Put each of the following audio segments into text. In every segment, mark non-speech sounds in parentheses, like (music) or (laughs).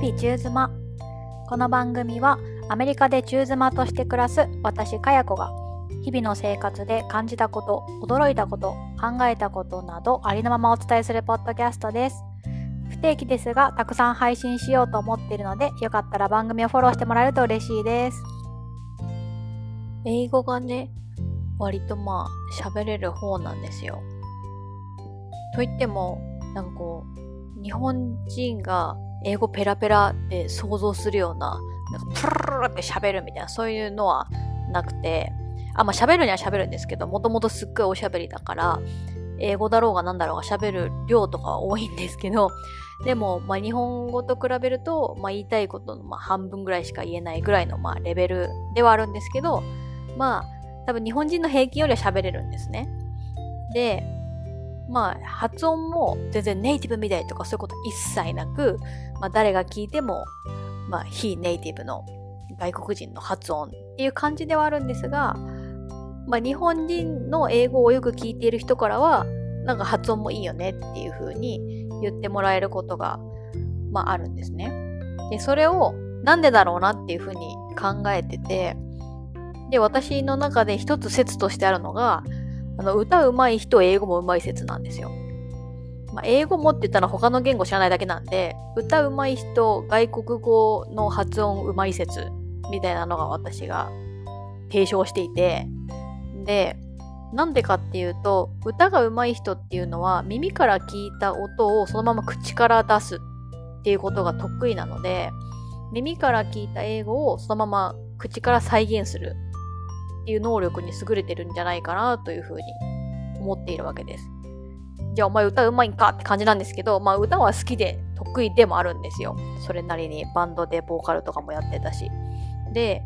々中妻。この番組はアメリカで中妻として暮らす私かや子が日々の生活で感じたこと驚いたこと考えたことなどありのままお伝えするポッドキャストです。不定期ですがたくさん配信しようと思っているのでよかったら番組をフォローしてもらえると嬉しいです。英語がね割とまあ喋れる方なんですよ。と言ってもなんかこう日本人が英語ペラペラで想像するような、なんかプルルルって喋るみたいな、そういうのはなくて、あ、まあ喋るには喋るんですけど、もともとすっごいおしゃべりだから、英語だろうが何だろうが喋る量とかは多いんですけど、(laughs) でも、まあ日本語と比べると、まあ言いたいことのまあ半分ぐらいしか言えないぐらいのまあレベルではあるんですけど、まあ多分日本人の平均よりは喋れるんですね。で、まあ、発音も全然ネイティブみたいとかそういうこと一切なく、まあ、誰が聞いても、まあ、非ネイティブの外国人の発音っていう感じではあるんですが、まあ、日本人の英語をよく聞いている人からは、なんか発音もいいよねっていう風に言ってもらえることが、まあ、あるんですね。で、それをなんでだろうなっていう風に考えてて、で、私の中で一つ説としてあるのが、あの、歌うまい人、英語もうまい説なんですよ。まあ、英語もって言ったら他の言語知らないだけなんで、歌うまい人、外国語の発音うまい説みたいなのが私が提唱していて、で、なんでかっていうと、歌がうまい人っていうのは耳から聞いた音をそのまま口から出すっていうことが得意なので、耳から聞いた英語をそのまま口から再現するっていう能力に優れてるんじゃないかなというふうに思っているわけです。じゃあお前歌うまいんかって感じなんですけど、まあ歌は好きで得意でもあるんですよ。それなりにバンドでボーカルとかもやってたし。で、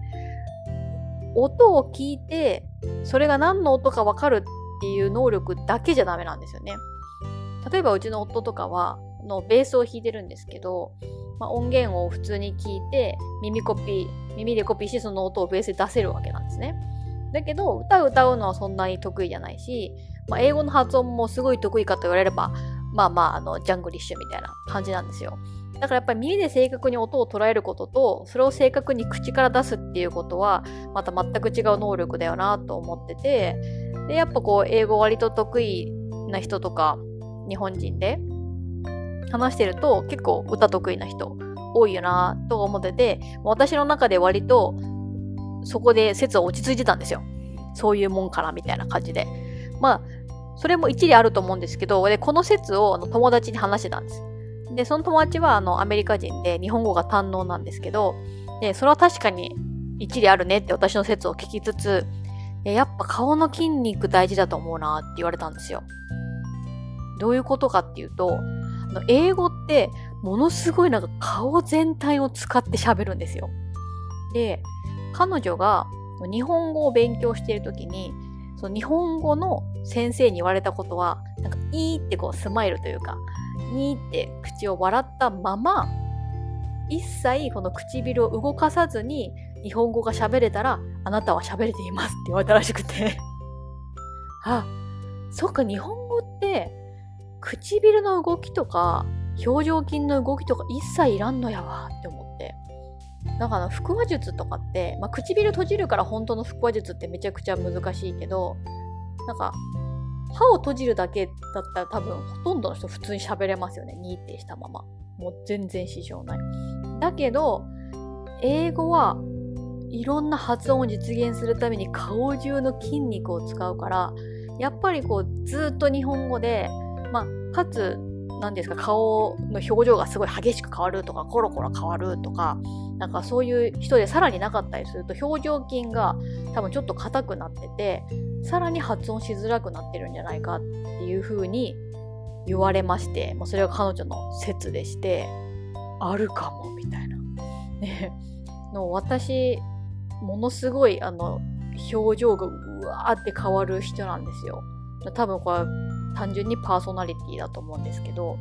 音を聞いて、それが何の音かわかるっていう能力だけじゃダメなんですよね。例えばうちの夫とかは、のベースを弾いてるんですけど、まあ、音源を普通に聞いて耳コピー耳でコピーしてその音をベースで出せるわけなんですね。だけど、歌を歌うのはそんなに得意じゃないし、まあ、英語の発音もすごい得意かと言われれば、まあまあ、あの、ジャングリッシュみたいな感じなんですよ。だからやっぱり耳で正確に音を捉えることと、それを正確に口から出すっていうことは、また全く違う能力だよなと思ってて、で、やっぱこう、英語割と得意な人とか、日本人で話してると、結構歌得意な人多いよなと思ってて、私の中で割とそこで説は落ち着いてたんですよ。そういうもんからみたいな感じで。まあ、それも一理あると思うんですけど、で、この説をあの友達に話してたんです。で、その友達はあのアメリカ人で日本語が堪能なんですけど、で、それは確かに一理あるねって私の説を聞きつつ、やっぱ顔の筋肉大事だと思うなって言われたんですよ。どういうことかっていうと、あの英語ってものすごいなんか顔全体を使って喋るんですよ。で、彼女が日本語を勉強している時に、その日本語の先生に言われたことは、なんか、いいってこうスマイルというか、にーって口を笑ったまま、一切この唇を動かさずに日本語が喋れたら、あなたは喋れていますって (laughs) 言われたらしくてあ、そっか、日本語って、唇の動きとか、表情筋の動きとか一切いらんのやわって思って。だから腹話術とかって、まあ、唇閉じるから本当の腹話術ってめちゃくちゃ難しいけど、なんか、歯を閉じるだけだったら多分ほとんどの人普通に喋れますよね。にってしたまま。もう全然支障ない。だけど、英語はいろんな発音を実現するために顔中の筋肉を使うから、やっぱりこうずっと日本語で、まあ、かつ何ですか、顔の表情がすごい激しく変わるとか、コロコロ変わるとか、なんかそういう人でさらになかったりすると、表情筋が多分ちょっと硬くなってて、さらに発音しづらくなってるんじゃないかっていう風に言われまして、もうそれが彼女の説でして、あるかも、みたいな。の私、ものすごい、あの、表情がうわーって変わる人なんですよ。多分これ単純にパーソナリティだと思うんですけど、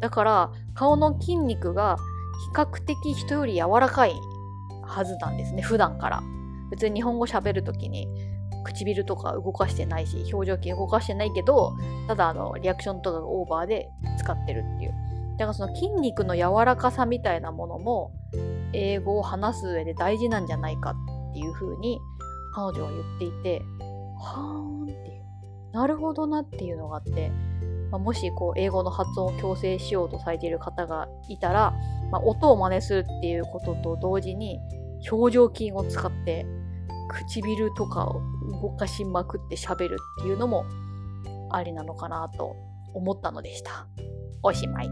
だから顔の筋肉が比較的人より柔らかいはずなんですね、普段から。別に日本語喋るときに唇とか動かしてないし、表情筋動かしてないけど、ただあの、リアクションとかがオーバーで使ってるっていう。だからその筋肉の柔らかさみたいなものも英語を話す上で大事なんじゃないかっていうふうに彼女は言っていてはーんっていうなるほどなっていうのがあって、まあ、もしこう英語の発音を矯正しようとされている方がいたら、まあ、音を真似するっていうことと同時に表情筋を使って唇とかを動かしまくって喋るっていうのもありなのかなと思ったのでした。おしまい。